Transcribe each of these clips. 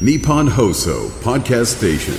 Nippon Hoso Podcast Station.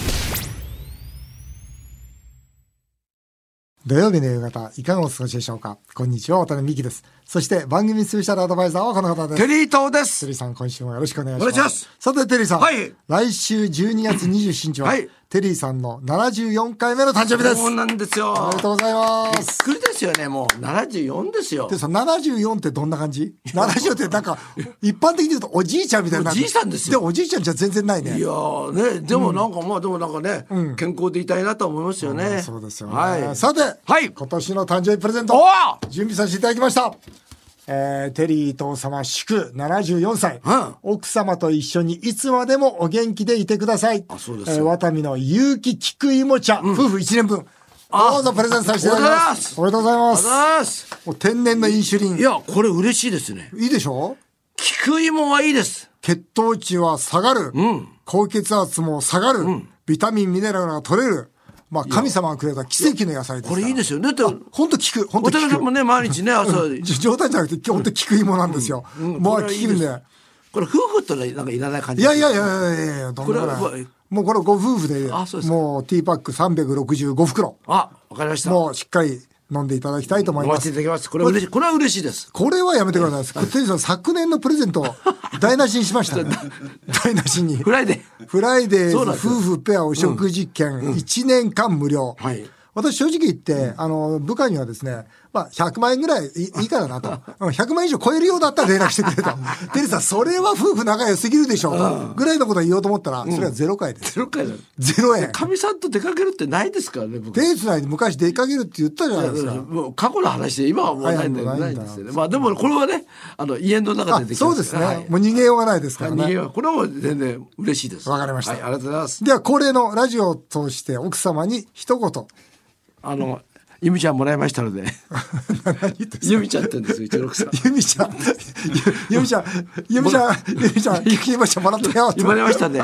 土曜日の夕方、いかがお過ごしでしょうか？こんにちは、渡辺美希です。そして番組スペシャルアドバイザーはこの方です。テリー東ですテリーさん、今週もよろしくお願いします。お願いしますさて、テリーさん。はい来週12月27日は、はいテリーさんの74回目の誕生日です。そうなんですよおめでとうございまびっす。くりですよねもう74ですよでさ、74ってどんな感じ ?70 ってなんか、一般的に言うとおじいちゃんみたいな。おじいさんですよで、おじいちゃんじゃ全然ないね。いやーねでもなんか、まあでもなんかね、健康でいたいなと思いますよね、そうですよね。はいさて、はい今年の誕生日プレゼントお、準備させていただきました。えー、テリー伊藤様祝74歳、うん奥様と一緒にいつまでもお元気でいてください。あそうですよえー、ワタミの有機菊芋茶、夫婦1年分。どうぞプレゼントさせていただきます。おめでとうございまあす。ざーすもう天然のインシュリン。いやこれ嬉しいですねいいでしょ？菊芋はいいです血糖値は下がる。ん高血圧も下がる。ビタミン、ミネラルが取れる。まあ、神様がくれた奇跡の野菜ですから。これいいですよねだって本当聞く。本当聞くも。ね毎日ね 朝、じ冗談じゃなくて、本当聞く芋なんですよ。もうこれはいいです聞くんで。これ夫婦とねなんかいらない感じいやいやいやいやいやいや、どんなぐらいもうこれご夫婦で、もうティーパック365袋、あわかりましたもうしっかり飲んんでいただきたいと思いおます。待ちいただきますこれは嬉しいこれは嬉しいですこれはやめてください。テリーさん、昨年のプレゼント、台無しにしましたね。台無しに。フライデーフライデー夫婦ペアお食事券1年間無料。はい私正直言って、あの、部下にはですね、まあ、100万円ぐらいいいいからなと。うん100万円以上超えるようだったら連絡してくれと。テリーさん、それは夫婦仲良すぎるでしょう。ぐらいのことを言おうと思ったら、それはゼロ回です。ゼロ回だゼロ円。かみさんと出かけるってないですからね僕手つないで昔出かけるって言ったじゃないですか。もう過去の話で今はもうないんだよはいはいないんですよねまあでもこれはねあの家の中あでできそうですね、はいもう逃げようがないですからね。逃げようこれはもう全然嬉しいですわかりましたはいありがとうございますでは、恒例のラジオを通して奥様に一言。あのゆみちゃんもらいましたので。ゆみちゃんってんですようちの奥さんゆみちゃん、ゆゆみちゃん、ゆみちゃん、ゆみちゃん、ゆきまちゃんもらったよ。って。言われましたね。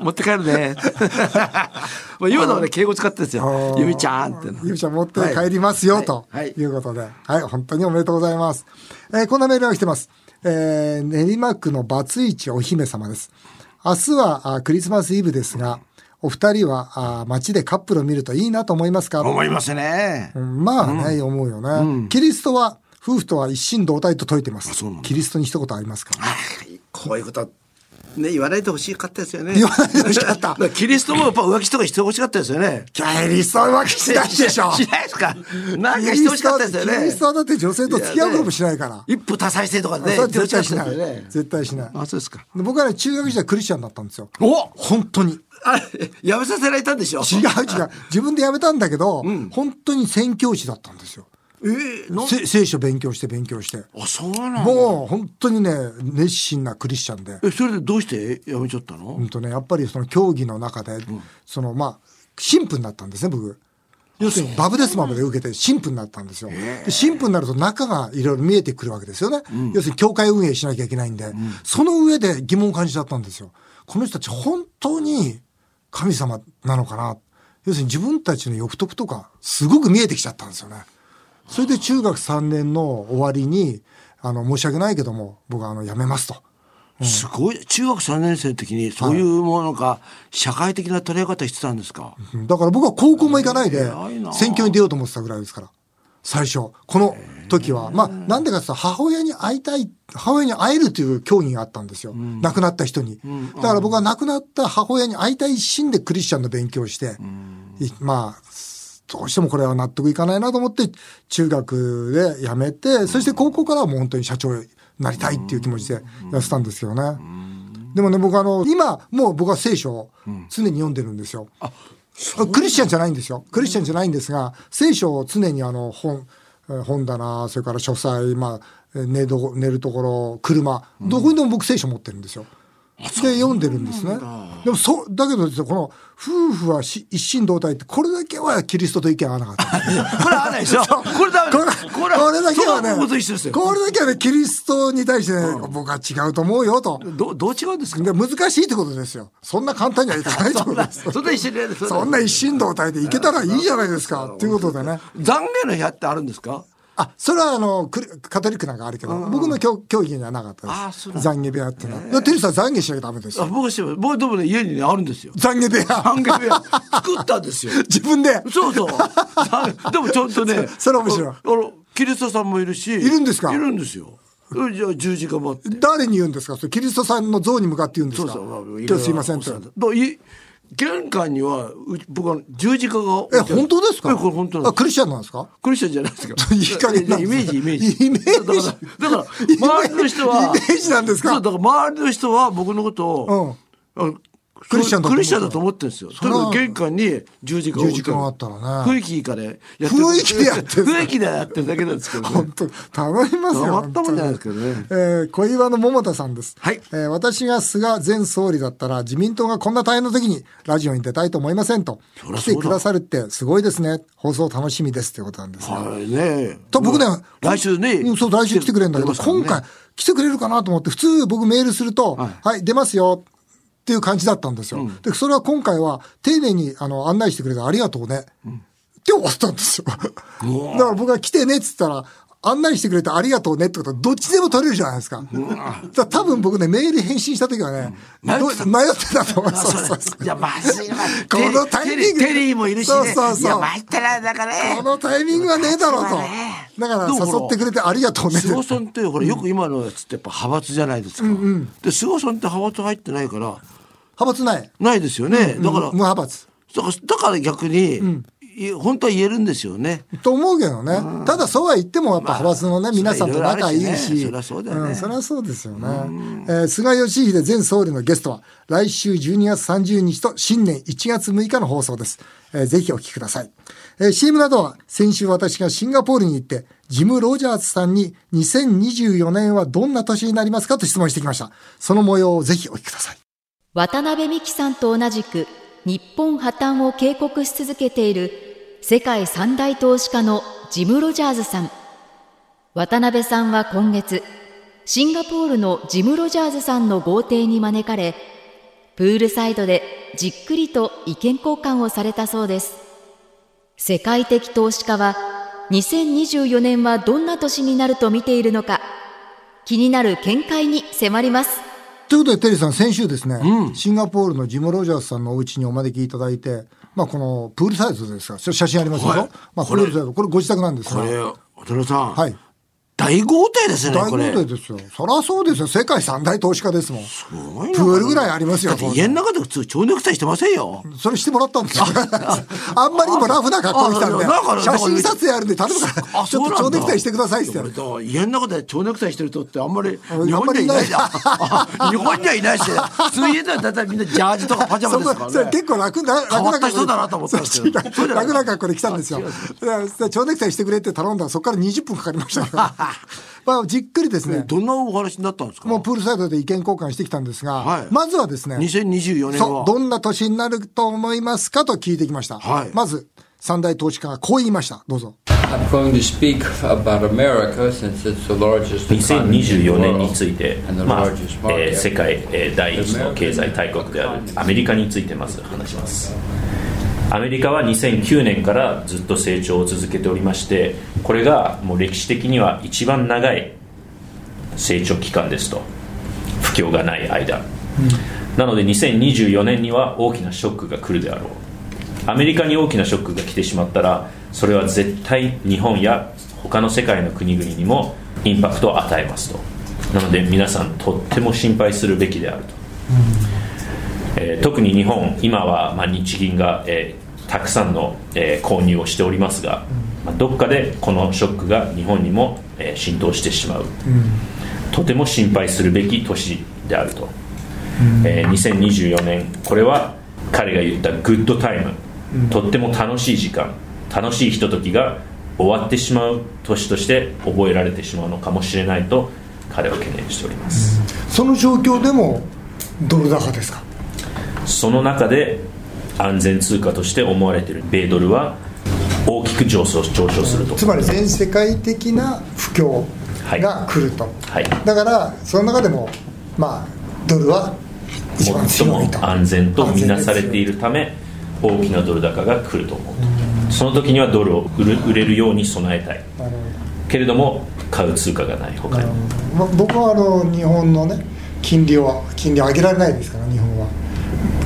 持って帰るね。まあ今のはね敬語使ってですよ。ゆみちゃんってゆみちゃん持って帰りますよ、とはい。いうことで。はい、本当におめでとうございます。えーこんなメールが来てます。えー練馬区のバツイチお姫様です。明日はあクリスマスイブですが、お二人はあ街でカップルを見るといいなと思いますか？思いますね。うんまあね、思うよね、キリストは、夫婦とは一心同体と説いてます。キリストに一言ありますか？こういうことね言わないでほしかったですよね。言わないでほしかった。キリストもやっぱ浮気とかしてほしかったですよね。キリストは浮気しないでしょ。しないですか？なんかしてほしかったですよね。キリストはだって女性と付き合うこともしないから。一夫多妻制とかね絶対し言ない。絶対しない。あそうですか。で僕はね、中学時代クリスチャンだったんですよ。お本当に。あ れやめさせられたんでしょ？違う違う。自分で辞めたんだけど、本当に宣教師だったんですよ。えー、聖書勉強して勉強して。あそうなのもう本当にね、熱心なクリスチャンで。えそれでどうして？やめちゃったの、うんとね、やっぱりその競技の中で、そのまあ、神父になったんですね、僕。要するにバブデスマまで受けて神父になったんですよ。で神父になると中がいろいろ見えてくるわけですよね。要するに教会運営しなきゃいけないんで、その上で疑問を感じちゃったんですよ。この人たち本当に神様なのかな。要するに自分たちの欲得とかすごく見えてきちゃったんですよね。それで中学3年の終わりに、あの、申し訳ないけども、僕はあの、辞めますと。すごい中学3年生の時にそういうものが社会的な捉え方してたんですか、うんだから僕は高校も行かないで選挙に出ようと思ってたぐらいですから。最初。この時は。まあ、なんでかって母親に会いたい、母親に会えるという競技があったんですよ。亡くなった人に。だから僕は亡くなった母親に会いたい一心でクリスチャンの勉強をして、いまあ、どうしてもこれは納得いかないなと思って、中学で辞めて、そして高校からはもう本当に社長になりたいっていう気持ちでやってたんですよね。でもね、僕あの、今、もう僕は聖書を常に読んでるんですよ。クリスチャンじゃないんですよ。クリスチャンじゃないんですが、聖書を常にあの、本、えー本棚、それから書斎、まあ、えー寝ど寝るところ、車、どこにでも僕聖書持ってるんですよ。で、読んでるんですね。でも、そう、だけどですね、この、夫婦はし一心同体って、これだけはキリストと意見合わなかった。これ合わないでしょこれダメこれ、これこれだけはね、これだけはね、キリストに対してね、僕は違うと思うよと。どどう違うんですか？で難しいってことですよ。そんな簡単にはいかないってことです。そんな一緒にやるそんな一心同体でいけたらいいじゃないですか。っていうことでね。懺悔の部屋ってあるんですか？あ、それはあの、カトリックなんかあるけど、僕の教教義にはなかったです。懺悔部屋っていうのは。テリーさん懺悔しなきゃダメですあよ。僕は僕でもね家にねあるんですよ懺悔部屋。懺悔部屋 作ったんですよ自分で？そうそう。でもちゃんとね。それ面白いああの、キリストさんもいるし。いるんですか？いるんですよ。うんじゃあ十字架もあって。誰に言うんですか？それキリストさんの像に向かって言うんですか？そうそう。今日すいませんと。玄関には、う僕は十字架がえ。本当ですか？えこれ本当なんあ、です。クリスチャンなんですか？クリスチャンじゃないですか。いい加減イメージ、イメージ。イメージ？だから、周りの人は。イメージなんですか？だから周りの人は僕のことを、あのクリスチャンだと思ってるんですよ。とにかく玄関に十字架を置いてあったらね雰囲気いいからやってる雰囲気でやってる雰囲気でやってるだけなんですけどね。本当頼みますよ。たまったもんじゃないですけどねえー小岩の桃田さんです。はいえー私が菅前総理だったら自民党がこんな大変な時にラジオに出たいと思いませんと。来てくださるってすごいですね。放送楽しみですということなんですね。はいね。と僕ね、来週ね。うんそう、来週来てくれるんだけど、ね今回来てくれるかなと思って、普通僕メールすると、はい、出ますよっていう感じだったんですよ。で、それは今回は丁寧にあの案内してくれてありがとうね。って終わったんですよ。だから僕が来てねっつったら、案内してくれてありがとうねってことはどっちでも取れるじゃないですか。だ多分僕ね、メール返信した時はね、迷ってたど迷ってたと思います。あそうそうそういや、まずいわ。このタイミングテリーもいるしね。そうそうそういや、参ったら、だからね。このタイミングはねえだろうとだね。だから誘ってくれてありがとうね。菅さんって、ほら、よく今のやつってやっぱ派閥じゃないですか。で、菅さんって派閥入ってないから、派閥ない。ないですよね。だから無、派閥。だからだから逆に、い本当は言えるんですよね。と思うけどね。ただそうは言っても、やっぱ派閥のね、まあ皆さんと仲いいし。そりゃそうだよねんそりゃそうですよね。えー菅義偉前総理のゲストは、来週12月30日と新年1月6日の放送です。えーぜひお聞きください。えー CM などは、先週私がシンガポールに行って、ジム・ロジャーズさんに2024年はどんな年になりますかと質問してきました。その模様をぜひお聞きください。渡辺美樹さんと同じく日本破綻を警告し続けている世界三大投資家のジム・ロジャーズさん。渡辺さんは今月シンガポールのジム・ロジャーズさんの豪邸に招かれプールサイドでじっくりと意見交換をされたそうです。世界的投資家は2024年はどんな年になると見ているのか気になる見解に迫ります。ということで、テリーさん、先週ですね、シンガポールのジム・ロジャースさんのお家にお招きいただいて、まあ、このプールサイドですが、それ写真ありますよ。はいまあ、プこれールサイド、これご自宅なんですが、これ、渡辺さん。はい。大豪邸ですね、大豪。邸ですよ。そりゃそうですよ。世界三大投資家ですもん。すごいなプールぐらいありますよだって家の中で普通蝶ネクタイしてませんよ。それしてもらったんですよ。あんまりにもラフな格好で来たんで写真撮影あるんで、頼むから、あ、ちょっと蝶ネクタイしてくださいって家の中で蝶ネクタイしてる人ってあんまりあ日本にはいないじゃん。日本にはいないし、普通家では大体みんなジャージとかパジャマですからね。結構楽な、楽な変わった人だなと思った楽な格好で来たんですよ。で蝶ネクタイしてくれって頼んだら、そこから20分かかりました。まあ、じっくりですね、どんなお話になったんですか？もうプールサイドで意見交換してきたんですが、はいまずはですね、2024年そう、は。どんな年になると思いますかと聞いてきました。はいまず、三大投資家がこう言いました。どうぞ。I'm going to speak about America since it's the largest economy in the 2024年についてまあえー.世界、えー第一の経済大国であるアメリカについてまず話しますアメリカは2009年からずっと成長を続けておりましてこれがもう歴史的には一番長い成長期間ですと。不況がない間、なので2024年には大きなショックが来るであろう。アメリカに大きなショックが来てしまったらそれは絶対日本や他の世界の国々にもインパクトを与えますと。なので皆さんとっても心配するべきであると、えー特に日本今は、まあ、日銀が、えーたくさんの、えー購入をしておりますが、まあ、どっかでこのショックが日本にも、えー浸透してしまう、とても心配するべき年であると、えー2024年これは彼が言ったグッドタイム、とっても楽しい時間。楽しいひとときが終わってしまう年として覚えられてしまうのかもしれないと彼は懸念しております、その状況でも、ドル高ですか？その中で安全通貨として思われている米ドルは大きく上昇上昇すると。つまり全世界的な不況が来ると。はい。だから、その中でも、まあ、ドルは一番最も強いと。安全とみなされているため大きなドル高が来ると思うと。その時にはドルを売る売れるように備えたい。けれども買う通貨がない他に、ま僕はあの日本のね金利は金利上げられないですから日本は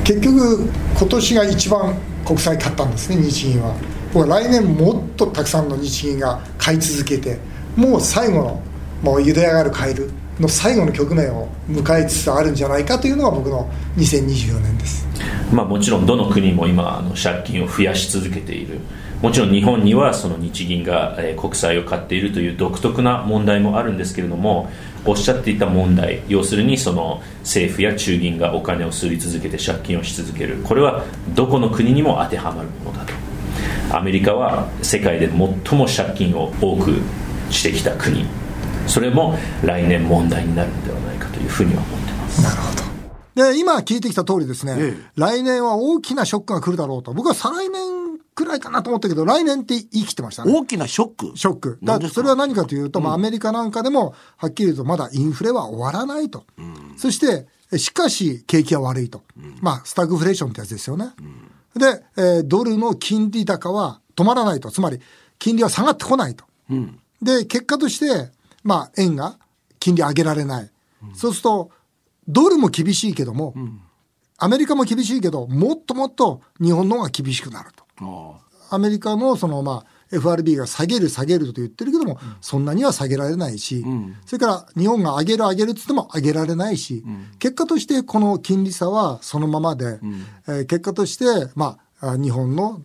結局今年が一番国債買ったんですね日銀は。僕は来年もっとたくさんの日銀が買い続けてもう最後のもう茹で上がるカエルの最後の局面を迎えつつあるんじゃないかというのが僕の2024年です。まあ、もちろんどの国も今あの借金を増やし続けている。もちろん日本にはその日銀が、えー国債を買っているという独特な問題もあるんですけれどもおっしゃっていた問題要するにその政府や中銀がお金を吸い続けて借金をし続ける。これはどこの国にも当てはまるものだと。アメリカは世界で最も借金を多くしてきた国。それも来年問題になるのではないかというふうには思ってます。なるほど。で今聞いてきた通りですね、ええ。来年は大きなショックが来るだろうと。僕は再来年くらいかなと思ったけど来年って言い切ってましたね大きなショック？ショック。だそれは何かというと、まあ、アメリカなんかでも、はっきり言うと、まだインフレは終わらないと。そして、えしかし、景気は悪いと。まあ、スタグフレーションってやつですよね。で、えードルの金利高は止まらないと。つまり、金利は下がってこないと。で、結果として、まあ、円が金利上げられない。そうすると、ドルも厳しいけども、アメリカも厳しいけど、もっともっと日本の方が厳しくなると。あアメリカのそのまあ FRB が下げる下げると言ってるけども、そんなには下げられないし、それから日本が上げる上げるっつっても上げられないし、結果としてこの金利差はそのままで、えー結果として、まあ、あ日本の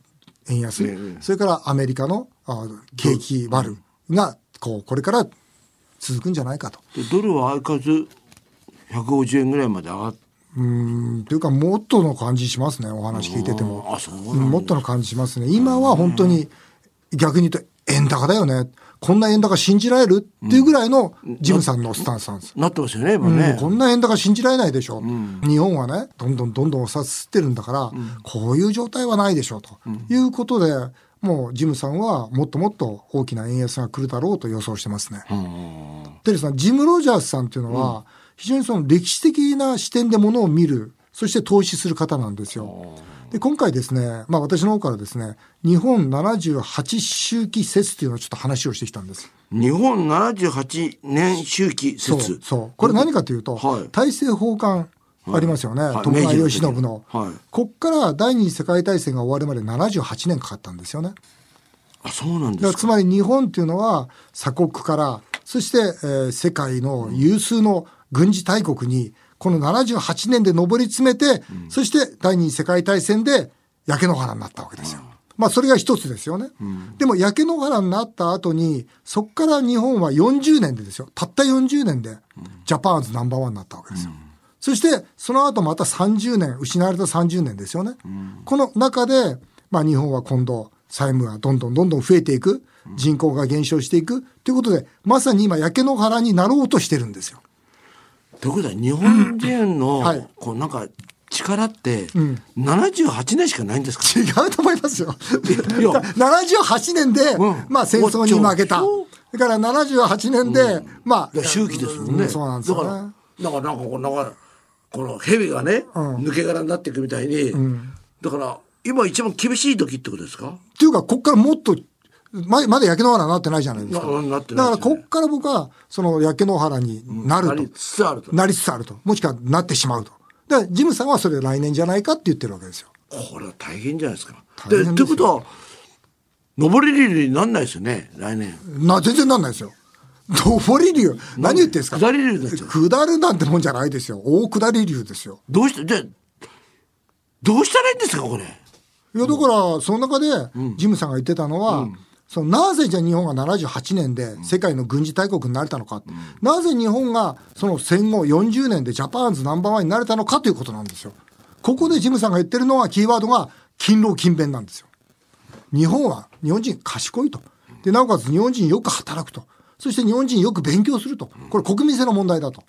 円安、それからアメリカのあ景気悪が、こう、これから続くんじゃないかと。でドルは相変わらず150円ぐらいまで上がっうん、というか、もっとの感じしますね、お話聞いてても。もっとの感じしますね。今は本当に、逆に言うと、円高だよね。こんな円高信じられるっていうぐらいのジムさんのスタンスなんです。なってますよね今うんね、こんな円高信じられないでしょ。日本はね、どんどんどんどんお札吸ってるんだから、こういう状態はないでしょうと、いうことで、もうジムさんはもっともっと大きな円安が来るだろうと予想してますね。でですね、ジム・ロジャースさんっていうのは、非常にその歴史的な視点でものを見る、そして投資する方なんですよ。で、今回ですね、まあ私の方からですね、日本78周期説っていうのをちょっと話をしてきたんです。日本78年周期説、そう。これ何かというと、はい大政奉還ありますよね。はい徳川慶喜の。はいこっから第二次世界大戦が終わるまで78年かかったんですよね。あそうなんですかつまり日本っていうのは鎖国から、そして、えー世界の有数の軍事大国に、この78年で上り詰めて、そして第二次世界大戦で焼け野原になったわけですよ。まあそれが一つですよね。でも焼け野原になった後に、そこから日本は40年でですよ。たった40年で、ジャパンズナンバーワンになったわけですよ。そして、その後また30年、失われた30年ですよね。この中で、まあ日本は今度、債務がどんどんどんどん増えていく、人口が減少していく、ということで、まさに今焼け野原になろうとしてるんですよ。ということは日本人の、はい。こうなんか力って78年しかないんですか、違うと思いますよ。いや。78年で、うん。まあ戦争に負けた。だから78年で、まあ、いや周期ですもんね、うそうなんですよだからね。だからなんかこうなんかこの蛇がね、抜け殻になっていくみたいに、だから今一番厳しい時ってことですか？っていうか、こっからもっと、ままだ焼け野原になってないじゃないですか。だから、こっから僕は、その焼け野原になると。なりつつあるとなりつつあると。もしくはなってしまうと。だから、ジムさんはそれ来年じゃないかって言ってるわけですよ。これは大変じゃないですか。大変ででということは上り流になんないですよね来年。な、全然なんないですよ。上り流。何言ってんですか？下り流になっちゃう下るなんてもんじゃないですよ。大下り流ですよ。どうしてじゃあどうしたらいいんですかこれ？いや、だから、その中で、ジムさんが言ってたのは、そのなぜじゃあ日本が78年で世界の軍事大国になれたのか、なぜ日本がその戦後40年でジャパンズナンバーワンになれたのかということなんですよ。ここでジムさんが言ってるのは、キーワードが、勤労勤勉なんですよ。日本は、日本人賢いと。で、なおかつ日本人よく働くと。そして日本人よく勉強すると。これ国民性の問題だと。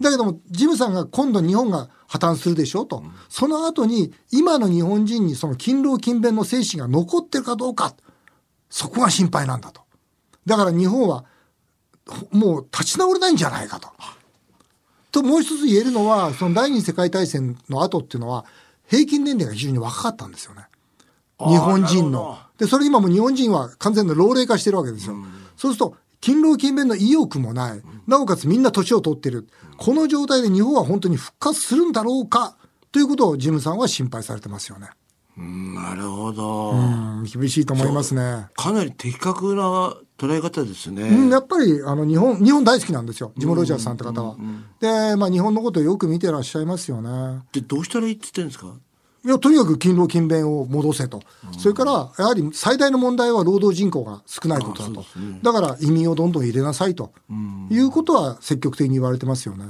だけども、ジムさんが今度日本が破綻するでしょうと。その後に、今の日本人にその勤労勤勉の精神が残ってるかどうか。そこが心配なんだと。だから日本は、もう立ち直れないんじゃないかと。と、もう一つ言えるのは、その第二次世界大戦の後っていうのは、平均年齢が非常に若かったんですよね。日本人の。で、それ今もう日本人は完全に老齢化してるわけですよ。そうすると、勤労勤勉の意欲もない。なおかつみんな年を取ってる。この状態で日本は本当に復活するんだろうか？ということをジムさんは心配されてますよね。なるほど、うん、厳しいと思いますね。かなり的確な捉え方ですね。うん、やっぱり、あの、日本、日本大好きなんですよ。ジム・ロジャースさんって方は。で、まあ、日本のことをよく見てらっしゃいますよね。で、どうしたらいいって言ってるんですか？いや、とにかく勤労勤勉を戻せと。それから、やはり最大の問題は労働人口が少ないことだと。だから移民をどんどん入れなさいと。いうことは積極的に言われてますよね。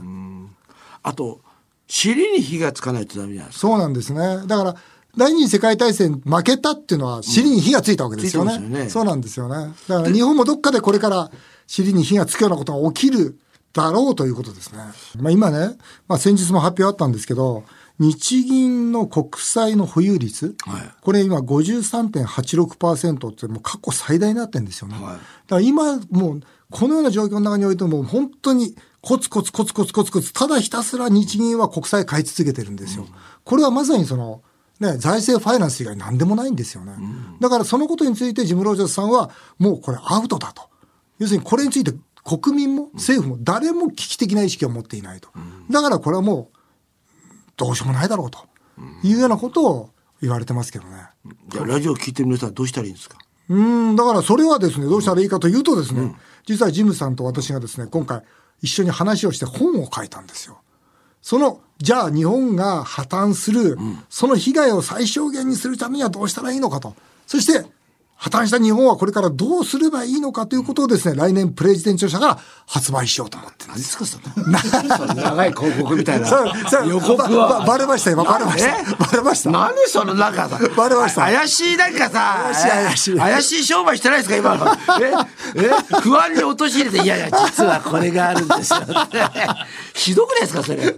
あと、尻に火がつかないとダメじゃないですか。そうなんですね。だから、第二次世界大戦負けたっていうのは尻に火がついたわけですよね。ついてますよねそうなんですよね。だから日本もどっかでこれから尻に火がつくようなことが起きるだろうということですね。まあ今ね、まあ先日も発表あったんですけど、日銀の国債の保有率、はいこれ今53.86%ってもう過去最大になってるんですよね。はいだから今もうこのような状況の中においても本当にコツコツコツコツコツコツただひたすら日銀は国債買い続けてるんですよ。これはまさにそのね、財政ファイナンス以外何でもないんですよね。だからそのことについてジム・ロージャースさんはもうこれアウトだと。要するにこれについて国民も政府も誰も危機的な意識を持っていないと。だからこれはもうどうしようもないだろうというようなことを言われてますけどね。じゃあ、ラジオ聞いてる皆さんどうしたらいいんですか？うん、だからそれはですね、どうしたらいいかというとですね、実はジムさんと私がですね、今回一緒に話をして本を書いたんですよ。その、じゃあ日本が破綻する、その被害を最小限にするためにはどうしたらいいのかと。そして、破綻した日本はこれからどうすればいいのかということをですね、来年プレジデント社から発売しようと思ってるんです。何ですかその長い広告みたいな そうそう予告ばばは。バレましたよ、バレました。えバレました。何そのなんかさ、バレました怪しいなんかさ、怪しい怪しい怪しい商売してないですか今の？ええ？不安に陥れて、いやいや、実はこれがあるんですよ。ひどくないですかそれ？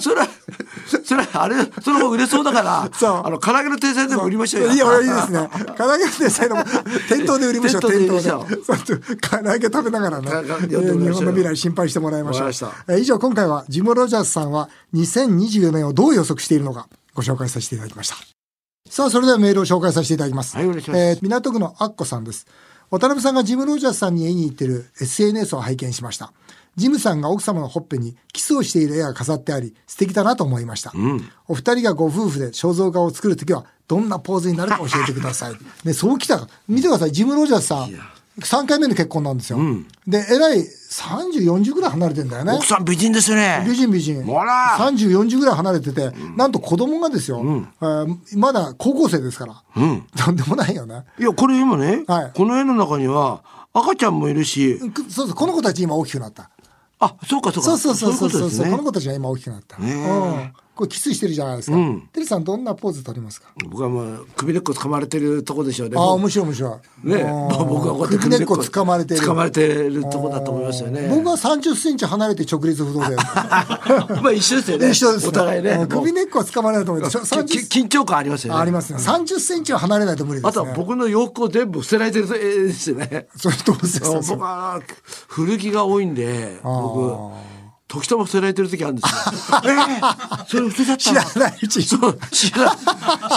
それは、それはあれ、その方売れそうだから、あの、唐揚げの定菜でも売りましょうよ。いや、いいですね。唐揚げの定菜の店頭で売りましょう、店店頭で唐揚げ食べながらね、日本の未来心配してもらいましょう以上、今回はジム・ロジャースさんは2024年をどう予測しているのかご紹介させていただきました。さあ、それではメールを紹介させていただきます。えー港区のアッコさんです。渡辺さんがジム・ロジャースさんに会いに行ってる SNS を拝見しました。ジムさんが奥様のほっぺにキスをしている絵が飾ってあり、素敵だなと思いました。お二人がご夫婦で肖像画を作るときは、どんなポーズになるか教えてください。ね、そうきたか。見てください。ジム・ロジャースさん。3回目の結婚なんですよ。で、えらい30、40ぐらい離れてんだよね。奥さん美人ですね。美人美人。ほら30、40ぐらい離れてて、なんと子供がですよ、えーまだ高校生ですから。とんでもないよね。いや、これ今ね、はいこの絵の中には赤ちゃんもいるし、くそうそう、この子たち今大きくなった。あ、そうかそうか。そうそうそうそうそういこの子たちが今大きくなった。ねうん。これキスしてるじゃないですか。テリーさんどんなポーズ取りますか？僕はもう首根っこ掴まれてるとこでしょうね。ああ、面白い面白い。ね、うん僕はこうやって首根っこ掴まれてる。掴まれてるとこだと思いますよね。僕は30センチ離れて直立不動で。まあ一緒ですよね。一緒です、お互いね。うん首根っこは掴まれないと思います。き30き緊張感ありますよね。ありますね。30センチは離れないと無理ですね。あとは僕の洋服を全部捨てられてる絵ですよね。それどうせそうそう僕は古着が多いんで、僕、時たま捨てられてる時あるんですよ。えーそれ捨てちゃった知らないうちにそう、知らない。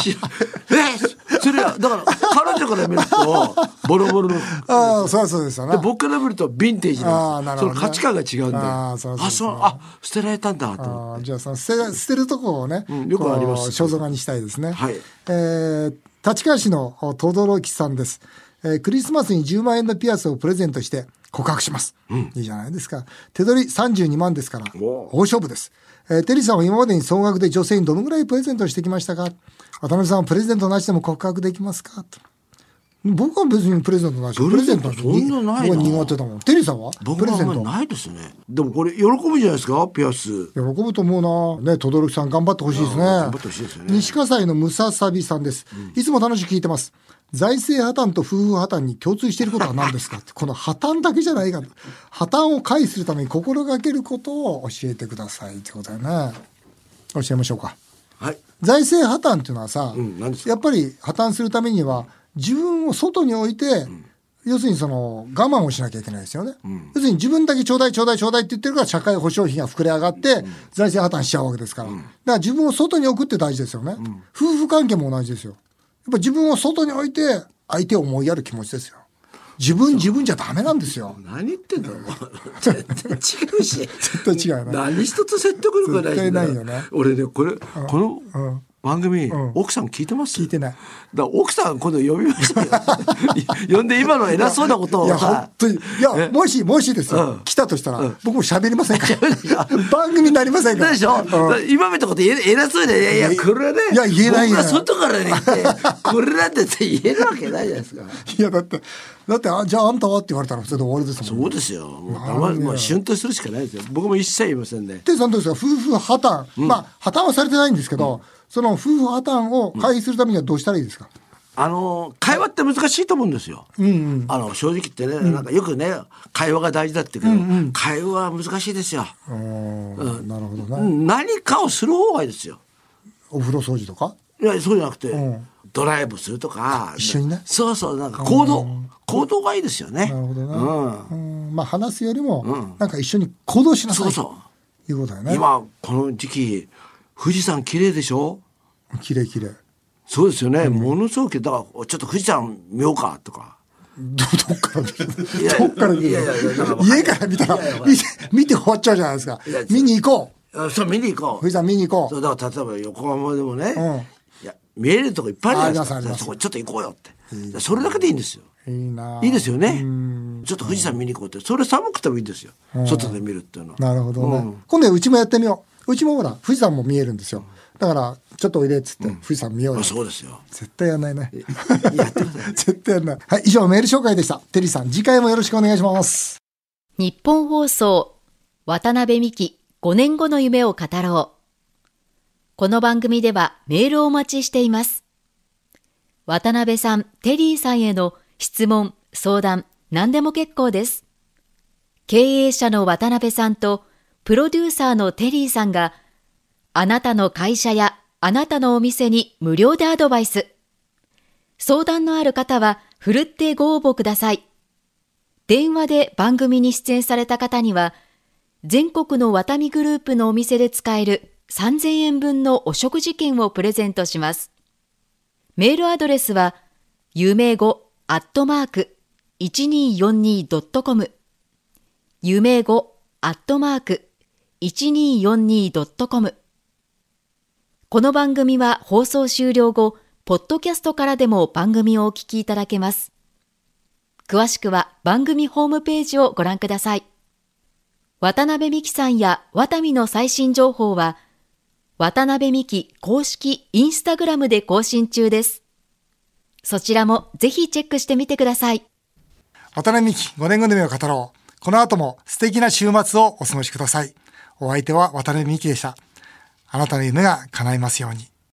知らえーそれは、だから、彼女から見ると、ボロボロの。ああ、そうそうですよね。で僕から見るとヴィンテージあなんですよ。ーなるほどねその価値観が違うんで。あーそうそうそうそう、あ、捨てられたんだと思って。じゃあその捨て捨てるとこをね、んよくあります肖像画にしたいですね。はいえー立川市の轟さんです、えークリスマスに10万円のピアスをプレゼントして告白します。いいじゃないですか。手取り32万ですから、お大勝負です。えーテリーさんは今までに総額で女性にどのぐらいプレゼントしてきましたか？渡辺さんはプレゼントなしでも告白できますか？と僕は別にプレゼントなし。プレゼントそんなないな僕は苦手だもん。テリーさんは？僕プレゼント？はあんまりないですね。でもこれ喜ぶじゃないですか、ピアス。喜ぶと思うな。ね、轟さん頑張ってほしいですね。頑張ってほしいですよね西葛西のムササビさんです。いつも楽しく聞いてます。財政破綻と夫婦破綻に共通していることは何ですか？って。この破綻だけじゃないか。破綻を回避するために心がけることを教えてくださいってことだよね。教えましょうか。はい。財政破綻っていうのはさ、ん何ですか？やっぱり破綻するためには自分を外に置いて、要するにその我慢をしなきゃいけないですよね。要するに自分だけちょうだいちょうだいちょうだいって言ってるから社会保障費が膨れ上がって財政破綻しちゃうわけですから。だから自分を外に置くって大事ですよね。夫婦関係も同じですよ。やっぱ自分を外に置いて相手を思いやる気持ちですよ。自分自分じゃダメなんですよ。何言ってんだろう全然違う。し絶対違うよね。何一つ説得力ないし絶対ないよね。俺ねこれこのうん番組奥さん聞いてます？聞いてない。だ奥さん今度呼びましたよ 呼んで今の偉そうなこといや、本当に。いや、え？もし、もしですよ。うん来たとしたら、うん僕も喋りませんから。番組になりませんから。でしょ、うん今見たこと偉そうで、いやいや、これはね、いや言えないよ僕が外からね、これなんて言えるわけないじゃないですか。いや、だって、だって、あじゃああんたはって言われたら、それで終わりですもん。そうですよ。もうもう春とするしかないですよ。僕も一切言いませんね。テイさんどうですか？夫婦破綻、まあ、破綻はされてないんですけど、その夫婦破綻を回避するためにはどうしたらいいですか、あの、会話って難しいと思うんですよ。あの、正直言ってね、なんかよくね、会話が大事だって言うけど、会話は難しいですよ。うん、なるほどな、うん何かをする方がいいですよ。お風呂掃除とか？いや、そうじゃなくて、んドライブするとか。一緒にね？そうそう、なんか行動。行動がいいですよね。なるほどな、うん。うんまあ話すよりも、なんか一緒に行動しなさいそうそう。ということだよね今この時期富士山綺麗でしょ？綺麗綺麗。そうですよね、ものすごくだからちょっと富士山見ようかとか。ど どっから見る？どっから見る？家から見たら見て見て終わっちゃうじゃないですか。見に行こう。あそう見に行こう。富士山見に行こそううだから例えば横浜でもね、うん。いや見えるとこいっぱいあるじゃないですか。そこちょっと行こうよって、それだけでいいんですよ。いいな。いいですよね。ちょっと富士山見に行こうって。それ寒くてもいいんですよ、外で見るっていうのは。なるほどね、うん。今度はうちもやってみよううちもほら富士山も見えるんですよ。だからちょっとおいでっつって、富士山見ようよ。あそうですよ。絶対やんないね。やってください。絶対やんない。はい以上メール紹介でした。テリーさん次回もよろしくお願いします。日本放送渡辺美希5年後の夢を語ろう。この番組ではメールをお待ちしています。渡辺さん、テリーさんへの質問、相談、何でも結構です。経営者の渡辺さんとプロデューサーのテリーさんがあなたの会社やあなたのお店に無料でアドバイス。相談のある方はふるってご応募ください。電話で番組に出演された方には、全国のワタミグループのお店で使える3000円分のお食事券をプレゼントします。メールアドレスは、夢語アットマーク 1242.com 夢語アットマーク 1242.com この番組は放送終了後、ポッドキャストからでも番組をお聞きいただけます。詳しくは番組ホームページをご覧ください。渡辺美希さんやワタミの最新情報は、渡辺美希公式インスタグラムで更新中です。そちらもぜひチェックしてみてください。渡辺美希5年後の夢を語ろう。この後も素敵な週末をお過ごしください。お相手は渡辺美希でした。あなたの夢が叶いますように。